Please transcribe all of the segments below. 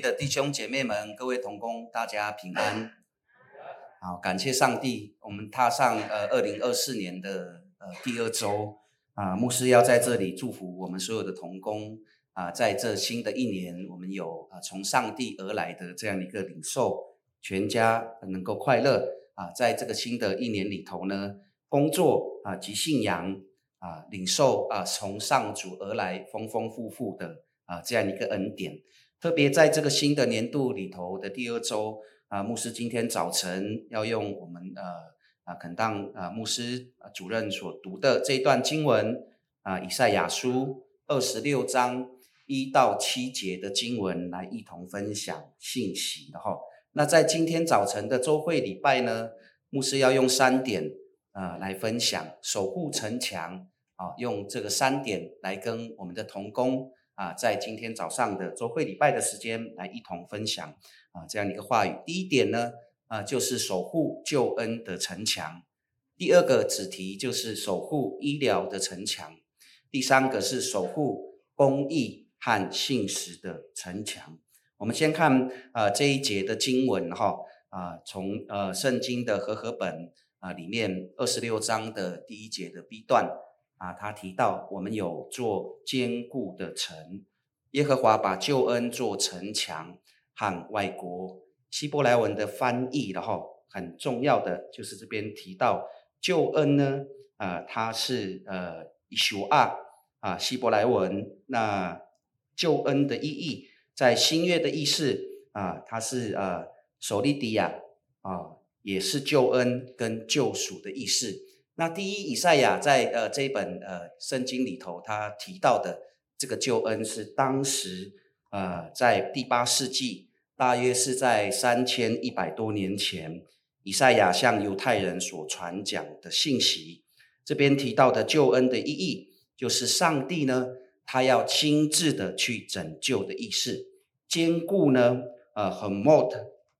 的弟兄姐妹们，各位同工，大家平安。好，感谢上帝，我们踏上呃二零二四年的呃第二周啊，牧师要在这里祝福我们所有的同工啊，在这新的一年，我们有啊从上帝而来的这样一个领受，全家能够快乐啊，在这个新的一年里头呢，工作啊及信仰啊领受啊从上主而来丰丰富富的啊这样一个恩典。特别在这个新的年度里头的第二周啊，牧师今天早晨要用我们呃啊肯当啊牧师主任所读的这一段经文啊，以赛亚书二十六章一到七节的经文来一同分享信息的哈。那在今天早晨的周会礼拜呢，牧师要用三点啊来分享守护城墙啊，用这个三点来跟我们的同工。啊，在今天早上的周会礼拜的时间，来一同分享啊这样的一个话语。第一点呢，啊就是守护救恩的城墙；第二个子题就是守护医疗的城墙；第三个是守护公益和信实的城墙。我们先看啊这一节的经文哈啊，从呃圣经的和合本啊里面二十六章的第一节的 B 段。啊，他提到我们有做坚固的城，耶和华把救恩做城墙和外国。希伯来文的翻译，然后很重要的就是这边提到救恩呢，啊，它是呃以修啊啊希伯来文，那救恩的意义在新约的意思啊，它是呃索利迪亚啊，也是救恩跟救赎的意思。那第一，以赛亚在呃这一本呃圣经里头，他提到的这个救恩是当时呃在第八世纪，大约是在三千一百多年前，以赛亚向犹太人所传讲的信息。这边提到的救恩的意义，就是上帝呢，他要亲自的去拯救的意思。坚固呢，呃，很 mot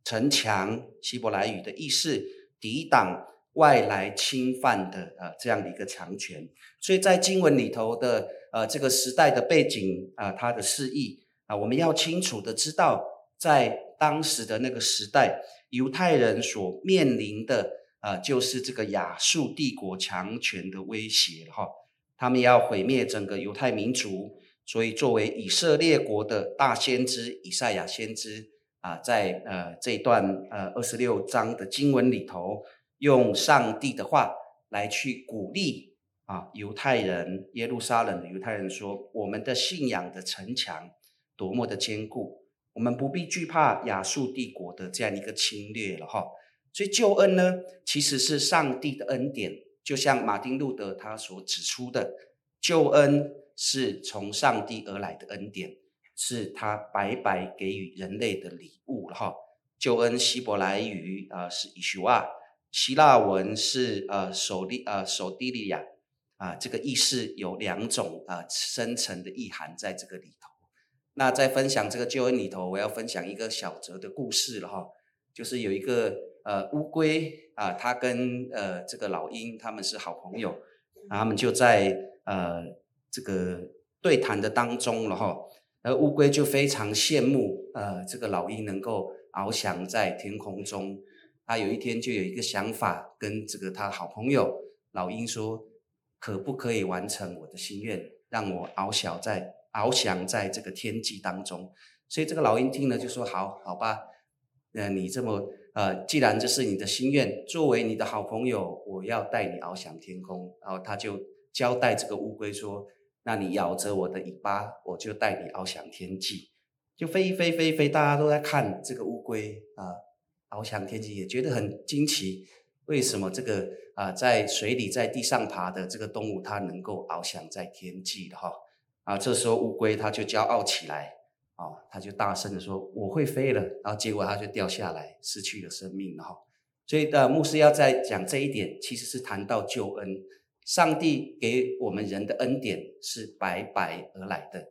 城墙，希伯来语的意思，抵挡。外来侵犯的呃这样的一个强权，所以在经文里头的呃这个时代的背景啊、它的示意啊、我们要清楚的知道，在当时的那个时代，犹太人所面临的啊、呃，就是这个亚述帝国强权的威胁哈，他们要毁灭整个犹太民族，所以作为以色列国的大先知以赛亚先知啊、在呃这段呃二十六章的经文里头。用上帝的话来去鼓励啊，犹太人，耶路撒冷的犹太人说：“我们的信仰的城墙多么的坚固，我们不必惧怕亚述帝国的这样一个侵略了哈。”所以救恩呢，其实是上帝的恩典，就像马丁路德他所指出的，救恩是从上帝而来的恩典，是他白白给予人类的礼物了哈。救恩希伯来语啊是以修啊。希腊文是呃首利呃首地利亚啊，这个意思有两种呃深层的意涵在这个里头。那在分享这个救恩里头，我要分享一个小则的故事了哈，就是有一个呃乌龟啊，它跟呃这个老鹰他们是好朋友，他们就在呃这个对谈的当中了哈，而乌龟就非常羡慕呃这个老鹰能够翱翔在天空中。他有一天就有一个想法，跟这个他好朋友老鹰说：“可不可以完成我的心愿，让我翱翔在翱翔在这个天际当中？”所以这个老鹰听了就说：“好，好吧，呃，你这么呃，既然这是你的心愿，作为你的好朋友，我要带你翱翔天空。”然后他就交代这个乌龟说：“那你摇着我的尾巴，我就带你翱翔天际。”就飞飞飞飞，大家都在看这个乌龟啊。翱翔天际也觉得很惊奇，为什么这个啊、在水里在地上爬的这个动物它能够翱翔在天际的哈啊？这时候乌龟它就骄傲起来啊，它就大声的说我会飞了，然后结果它就掉下来失去了生命了哈。所以的牧师要再讲这一点，其实是谈到救恩，上帝给我们人的恩典是白白而来的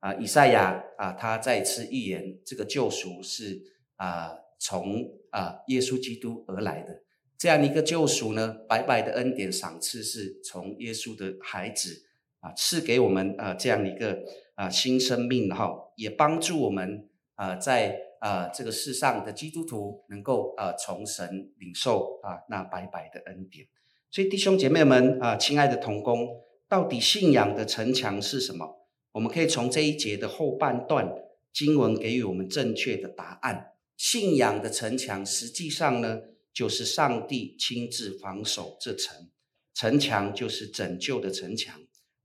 啊。以赛亚啊，他再次预言这个救赎是啊。从啊耶稣基督而来的这样一个救赎呢，白白的恩典赏赐是从耶稣的孩子啊赐给我们啊这样一个啊新生命哈，也帮助我们啊，在啊这个世上的基督徒能够啊从神领受啊那白白的恩典。所以弟兄姐妹们啊，亲爱的同工，到底信仰的城墙是什么？我们可以从这一节的后半段经文给予我们正确的答案。信仰的城墙实际上呢，就是上帝亲自防守这城，城墙就是拯救的城墙。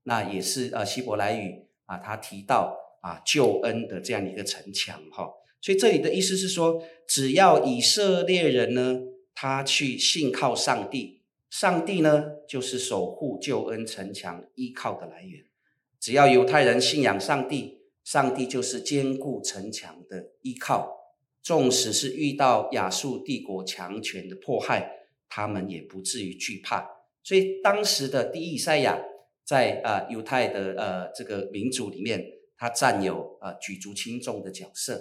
那也是呃希伯来语啊，他提到啊救恩的这样一个城墙哈，所以这里的意思是说，只要以色列人呢，他去信靠上帝，上帝呢就是守护救恩城墙依靠的来源。只要犹太人信仰上帝，上帝就是坚固城墙的依靠。纵使是遇到亚述帝国强权的迫害，他们也不至于惧怕。所以当时的第一以赛亚。在啊犹太的呃这个民族里面，他占有啊举足轻重的角色。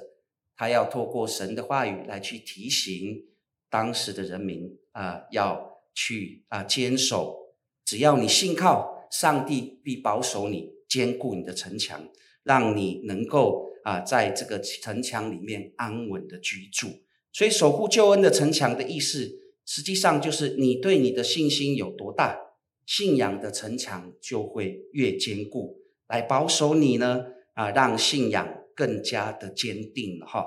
他要透过神的话语来去提醒当时的人民啊，要去啊坚守。只要你信靠上帝，必保守你，坚固你的城墙，让你能够啊在这个城墙里面安稳的居住。所以守护救恩的城墙的意思，实际上就是你对你的信心有多大。信仰的城墙就会越坚固，来保守你呢啊，让信仰更加的坚定哈。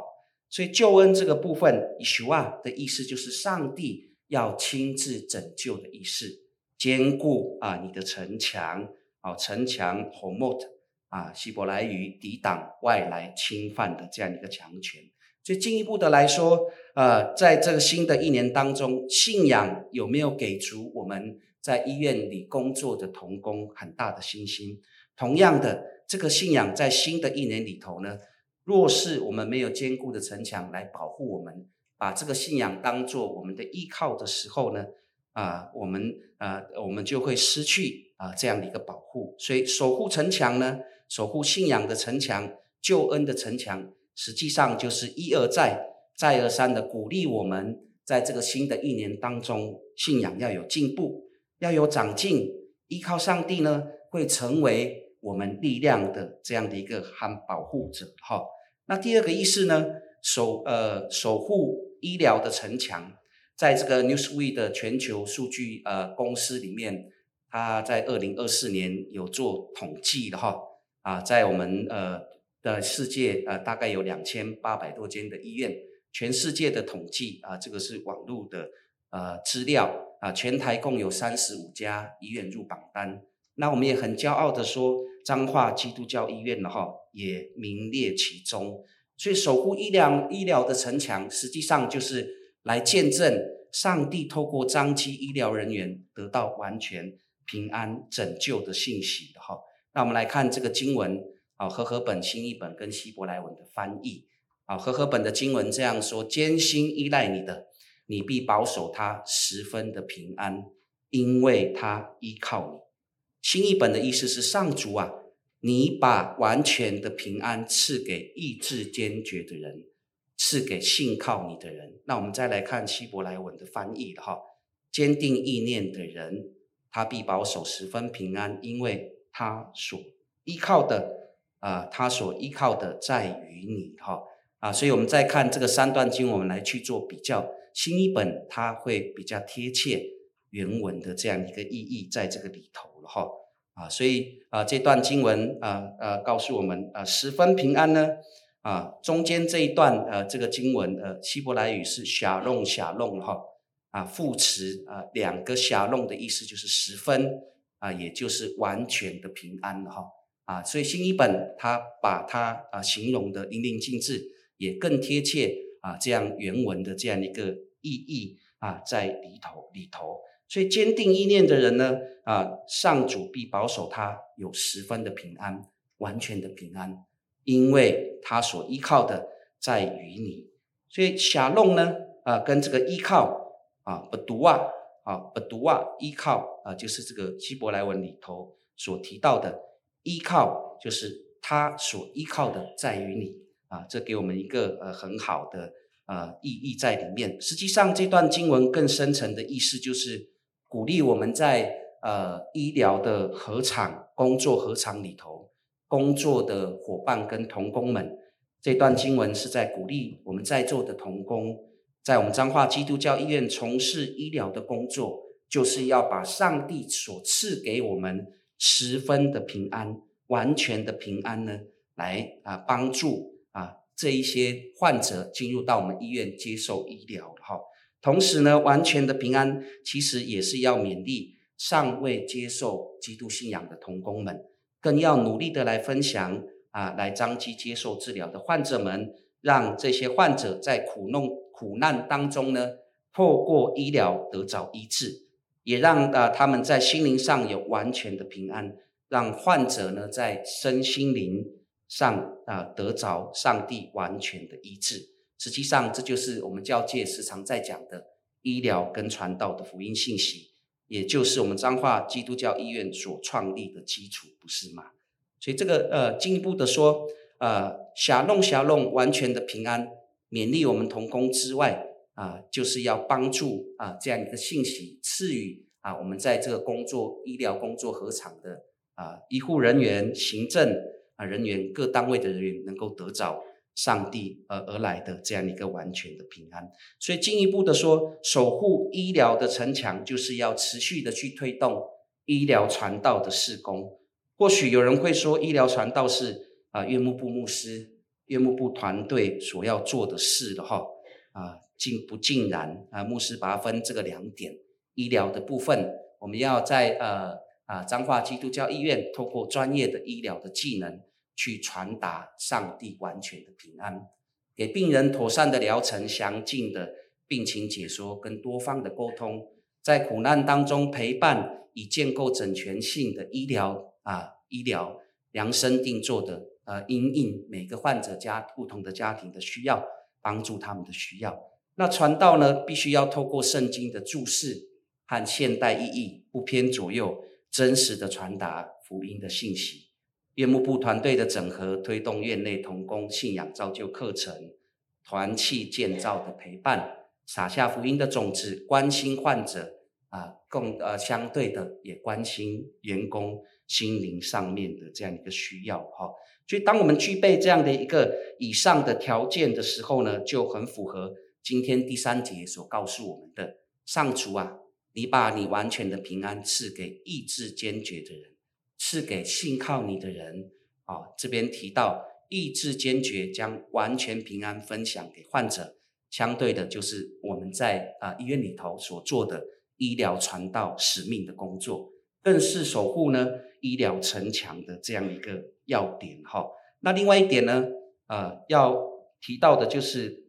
所以救恩这个部分，Yeshua 的意思就是上帝要亲自拯救的意思，坚固啊你的城墙啊，城墙 Homot 啊，希伯来语抵挡外来侵犯的这样一个强权。所以进一步的来说，呃，在这个新的一年当中，信仰有没有给足我们？在医院里工作的同工，很大的信心。同样的，这个信仰在新的一年里头呢，若是我们没有坚固的城墙来保护我们，把这个信仰当做我们的依靠的时候呢，啊，我们啊，我们就会失去啊这样的一个保护。所以，守护城墙呢，守护信仰的城墙，救恩的城墙，实际上就是一而再、再而三的鼓励我们，在这个新的一年当中，信仰要有进步。要有长进，依靠上帝呢，会成为我们力量的这样的一个和保护者。哈，那第二个意思呢，守呃守护医疗的城墙，在这个 Newsweek 的全球数据呃公司里面，他在二零二四年有做统计的哈啊，在我们呃的世界呃大概有两千八百多间的医院，全世界的统计啊，这个是网络的呃资料。啊，全台共有三十五家医院入榜单，那我们也很骄傲的说，彰化基督教医院的哈也名列其中。所以守护医疗医疗的城墙，实际上就是来见证上帝透过彰基医疗人员得到完全平安拯救的信息的哈。那我们来看这个经文啊，和合本新译本跟希伯来文的翻译啊，和合本的经文这样说：坚心依赖你的。你必保守他十分的平安，因为他依靠你。新译本的意思是：上主啊，你把完全的平安赐给意志坚决的人，赐给信靠你的人。那我们再来看希伯来文的翻译哈，坚定意念的人，他必保守十分平安，因为他所依靠的啊、他所依靠的在于你哈啊。所以我们再看这个三段经，我们来去做比较。新译本它会比较贴切原文的这样一个意义，在这个里头了哈啊，所以啊这段经文啊啊告诉我们啊十分平安呢啊中间这一段呃这个经文呃希伯来语是沙龙沙龙哈啊副词啊两个沙龙的意思就是十分啊也就是完全的平安了哈啊所以新一本它把它啊形容的淋漓尽致，也更贴切啊这样原文的这样一个。意义啊，在里头里头，所以坚定意念的人呢，啊，上主必保守他有十分的平安，完全的平安，因为他所依靠的在于你。所以沙龙呢，啊，跟这个依靠啊，不读啊，啊，不读啊，依靠啊，就是这个希伯来文里头所提到的依靠，就是他所依靠的在于你啊，这给我们一个呃很好的。呃，意义在里面。实际上，这段经文更深层的意思就是鼓励我们在呃医疗的合场工作合场里头工作的伙伴跟同工们，这段经文是在鼓励我们在座的同工，在我们彰化基督教医院从事医疗的工作，就是要把上帝所赐给我们十分的平安、完全的平安呢，来啊帮助啊这一些患者进入到我们医院接受医疗哈。同时呢，完全的平安其实也是要勉励尚未接受基督信仰的同工们，更要努力的来分享。啊，来彰基接受治疗的患者们，让这些患者在苦弄苦难当中呢，透过医疗得着医治，也让啊他们在心灵上有完全的平安，让患者呢在身心灵上啊得着上帝完全的医治。实际上，这就是我们教界时常在讲的医疗跟传道的福音信息，也就是我们彰化基督教医院所创立的基础，不是吗？所以这个呃，进一步的说，呃，狭弄狭弄完全的平安，勉励我们同工之外，啊、就是要帮助啊、这样一个信息赐予啊，我们在这个工作医疗工作合场的啊、医护人员、行政啊、人员各单位的人员，能够得着上帝而而来的这样一个完全的平安。所以进一步的说，守护医疗的城墙，就是要持续的去推动医疗传道的事工。或许有人会说，医疗传道是啊，院牧部牧师、院牧部团队所要做的事的哈啊，尽不尽然啊？牧师把它分这个两点，医疗的部分，我们要在呃啊彰化基督教医院，透过专业的医疗的技能，去传达上帝完全的平安，给病人妥善的疗程、详尽的病情解说跟多方的沟通，在苦难当中陪伴，以建构整全性的医疗。啊，医疗量身定做的，呃，因应每个患者家不同的家庭的需要，帮助他们的需要。那传道呢，必须要透过圣经的注释和现代意义，不偏左右，真实的传达福音的信息。院牧部团队的整合，推动院内同工信仰造就课程，团契建造的陪伴，撒下福音的种子，关心患者啊，共呃相对的也关心员工。心灵上面的这样一个需要哈，所以当我们具备这样的一个以上的条件的时候呢，就很符合今天第三节所告诉我们的：上主啊，你把你完全的平安赐给意志坚决的人，赐给信靠你的人啊。这边提到意志坚决，将完全平安分享给患者，相对的就是我们在啊医院里头所做的医疗传道使命的工作。更是守护呢医疗城墙的这样一个要点哈。那另外一点呢，呃，要提到的就是，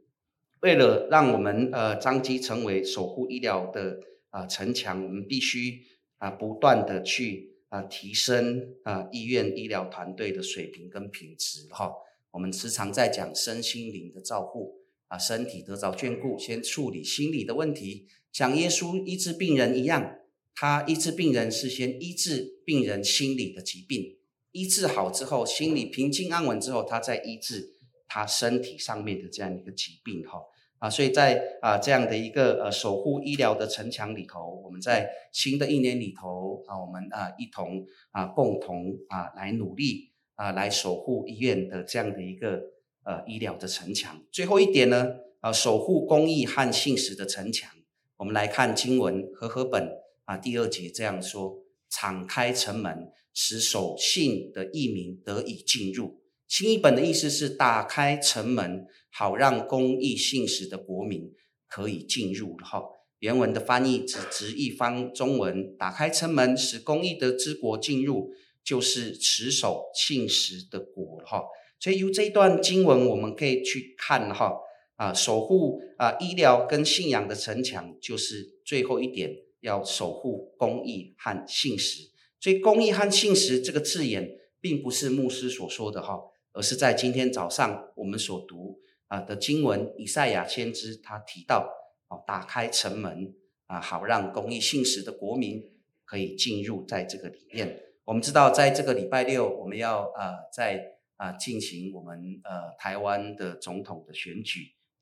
为了让我们呃张基成为守护医疗的啊、城墙，我们必须啊、不断的去啊、提升啊、医院医疗团队的水平跟品质哈。我们时常在讲身心灵的照护啊，身体得着眷顾，先处理心理的问题，像耶稣医治病人一样。他医治病人是先医治病人心理的疾病，医治好之后，心理平静安稳之后，他再医治他身体上面的这样一个疾病哈啊，所以在啊这样的一个呃守护医疗的城墙里头，我们在新的一年里头啊，我们啊一同啊共同啊来努力啊来守护医院的这样的一个呃医疗的城墙。最后一点呢啊，守护公益和信实的城墙，我们来看经文和合本。啊，第二节这样说：敞开城门，使守信的义民得以进入。新译本的意思是打开城门，好让公义信实的国民可以进入。哈，原文的翻译只直译翻中文：打开城门，使公义的之国进入，就是持守信实的国。哈，所以由这一段经文，我们可以去看哈啊，守护啊医疗跟信仰的城墙，就是最后一点。要守护公义和信实，所以“公义和信实”这个字眼，并不是牧师所说的哈，而是在今天早上我们所读啊的经文，以赛亚先知他提到哦，打开城门啊，好让公义信实的国民可以进入在这个里面。我们知道，在这个礼拜六，我们要啊在啊进行我们呃台湾的总统的选举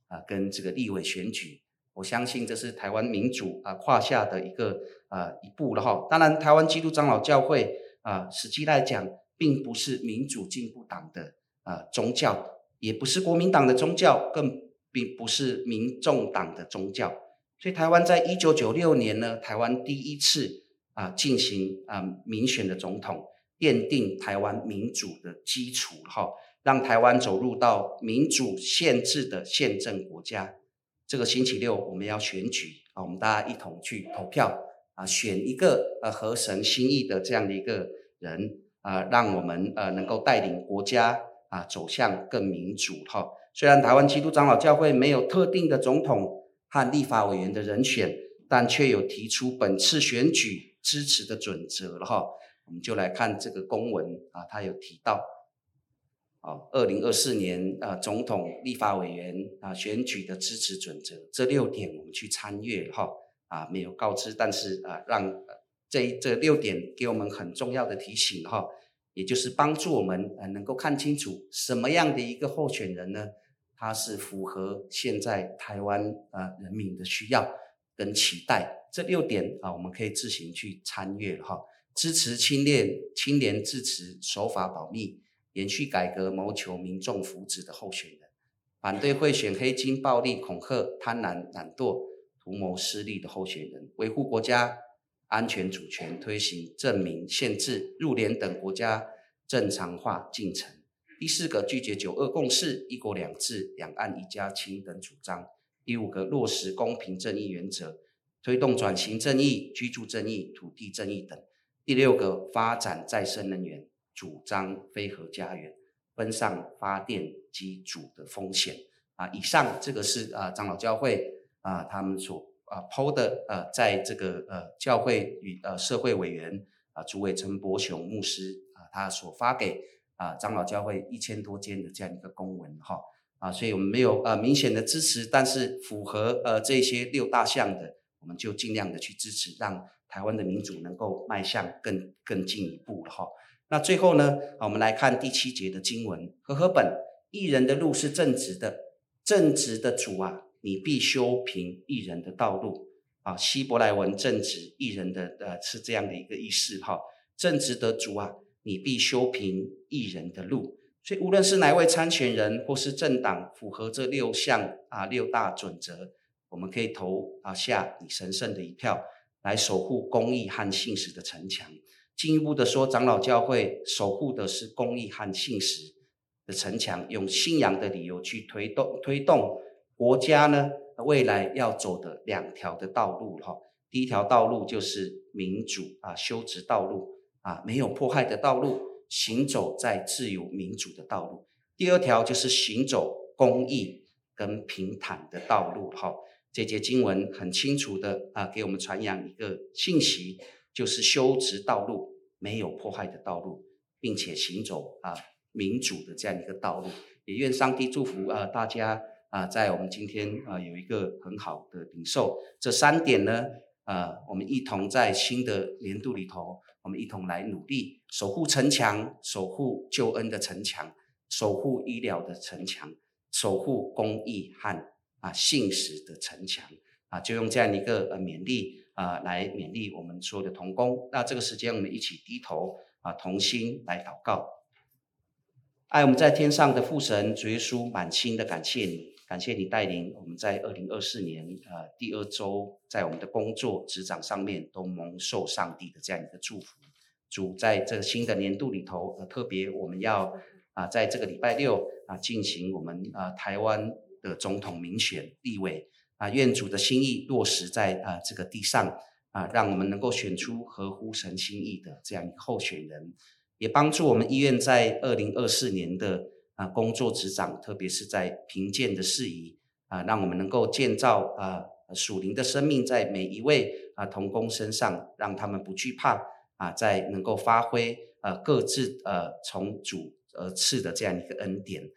啊，跟这个立委选举。我相信这是台湾民主啊跨下的一个啊一步了哈。当然，台湾基督长老教会啊，实际来讲，并不是民主进步党的啊宗教也不是国民党的宗教，更并不是民众党的宗教。所以台湾在一九九六年呢，台湾第一次啊进行啊民选的总统，奠定台湾民主的基础哈，让台湾走入到民主宪制的宪政国家。这个星期六我们要选举啊，我们大家一同去投票啊，选一个呃合神心意的这样的一个人啊，让我们呃能够带领国家啊走向更民主哈。虽然台湾基督长老教会没有特定的总统和立法委员的人选，但却有提出本次选举支持的准则了哈。我们就来看这个公文啊，他有提到，哦，二零二四年啊总统、立法委员啊选举的支持准则这六点，我们去参阅哈啊没有告知，但是啊让这这六点给我们很重要的提醒哈，也就是帮助我们呃能够看清楚什么样的一个候选人呢？他是符合现在台湾呃人民的需要跟期待。这六点啊，我们可以自行去参阅哈。支持清廉、清廉支持、守法保密、延续改革、谋求民众福祉的候选人；反对贿选、黑金、暴力、恐吓、贪婪、懒惰、图谋私利的候选人；维护国家安全主权、推行证明、限制、入联等国家正常化进程。第四个，拒绝九二共识、一国两制、两岸一家亲等主张。第五个，落实公平正义原则，推动转型正义、居住正义、土地正义等。第六个，发展再生能源，主张非核家园，分散发电机组的风险啊。以上这个是啊长老教会啊他们所啊 PO 的呃，在这个呃教会与呃社会委员啊主委陈伯雄牧师啊他所发给啊长老教会一千多间的这样一个公文哈啊，所以我们没有呃明显的支持，但是符合呃这些六大项的，我们就尽量的去支持，让。台湾的民主能够迈向更更进一步了哈。那最后呢，我们来看第七节的经文。和合本，义人的路是正直的，正直的主啊，你必修平义人的道路啊。希伯来文正直义人的呃是这样的一个意思哈。正直的主啊，你必修平义人的路。所以无论是哪位参选人或是政党，符合这六项啊六大准则，我们可以投啊下你神圣的一票。来守护公义和信实的城墙。进一步的说，长老教会守护的是公义和信实的城墙，用信仰的理由去推动推动国家呢未来要走的两条的道路哈。第一条道路就是民主啊，修直道路啊，没有迫害的道路，行走在自由民主的道路。第二条就是行走公义跟平坦的道路哈。这节经文很清楚的啊，给我们传扬一个信息，就是修直道路，没有破坏的道路，并且行走啊民主的这样一个道路。也愿上帝祝福啊大家啊，在我们今天啊有一个很好的领受。这三点呢，啊，我们一同在新的年度里头，我们一同来努力守护城墙，守护救恩的城墙，守护医疗的城墙，守护公益和。啊，信实的城墙啊，就用这样一个呃勉励啊来勉励我们所有的同工。那这个时间，我们一起低头啊，同心来祷告。爱我们在天上的父神，主耶稣，满心的感谢你，感谢你带领我们在二零二四年呃第二周，在我们的工作职场上面都蒙受上帝的这样一个祝福。主在这新的年度里头，呃，特别我们要啊在这个礼拜六啊进行我们啊台湾。的总统民选立委啊，愿主的心意落实在啊这个地上啊，让我们能够选出合乎神心意的这样一个候选人，也帮助我们医院在二零二四年的啊工作执掌，特别是在评鉴的事宜啊，让我们能够建造啊属灵的生命在每一位啊童工身上，让他们不惧怕啊，在能够发挥啊各自呃从主而赐的这样一个恩典。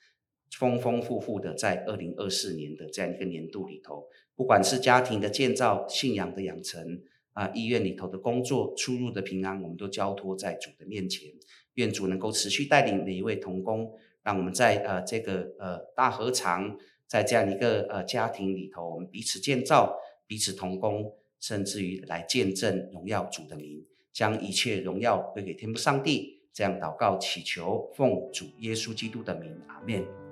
丰丰富富的，在二零二四年的这样一个年度里头，不管是家庭的建造、信仰的养成啊，医院里头的工作、出入的平安，我们都交托在主的面前。愿主能够持续带领每一位同工，让我们在呃这个呃大合场，在这样一个呃家庭里头，我们彼此建造、彼此同工，甚至于来见证荣耀主的名，将一切荣耀归给天父上帝。这样祷告祈求，奉主耶稣基督的名，阿门。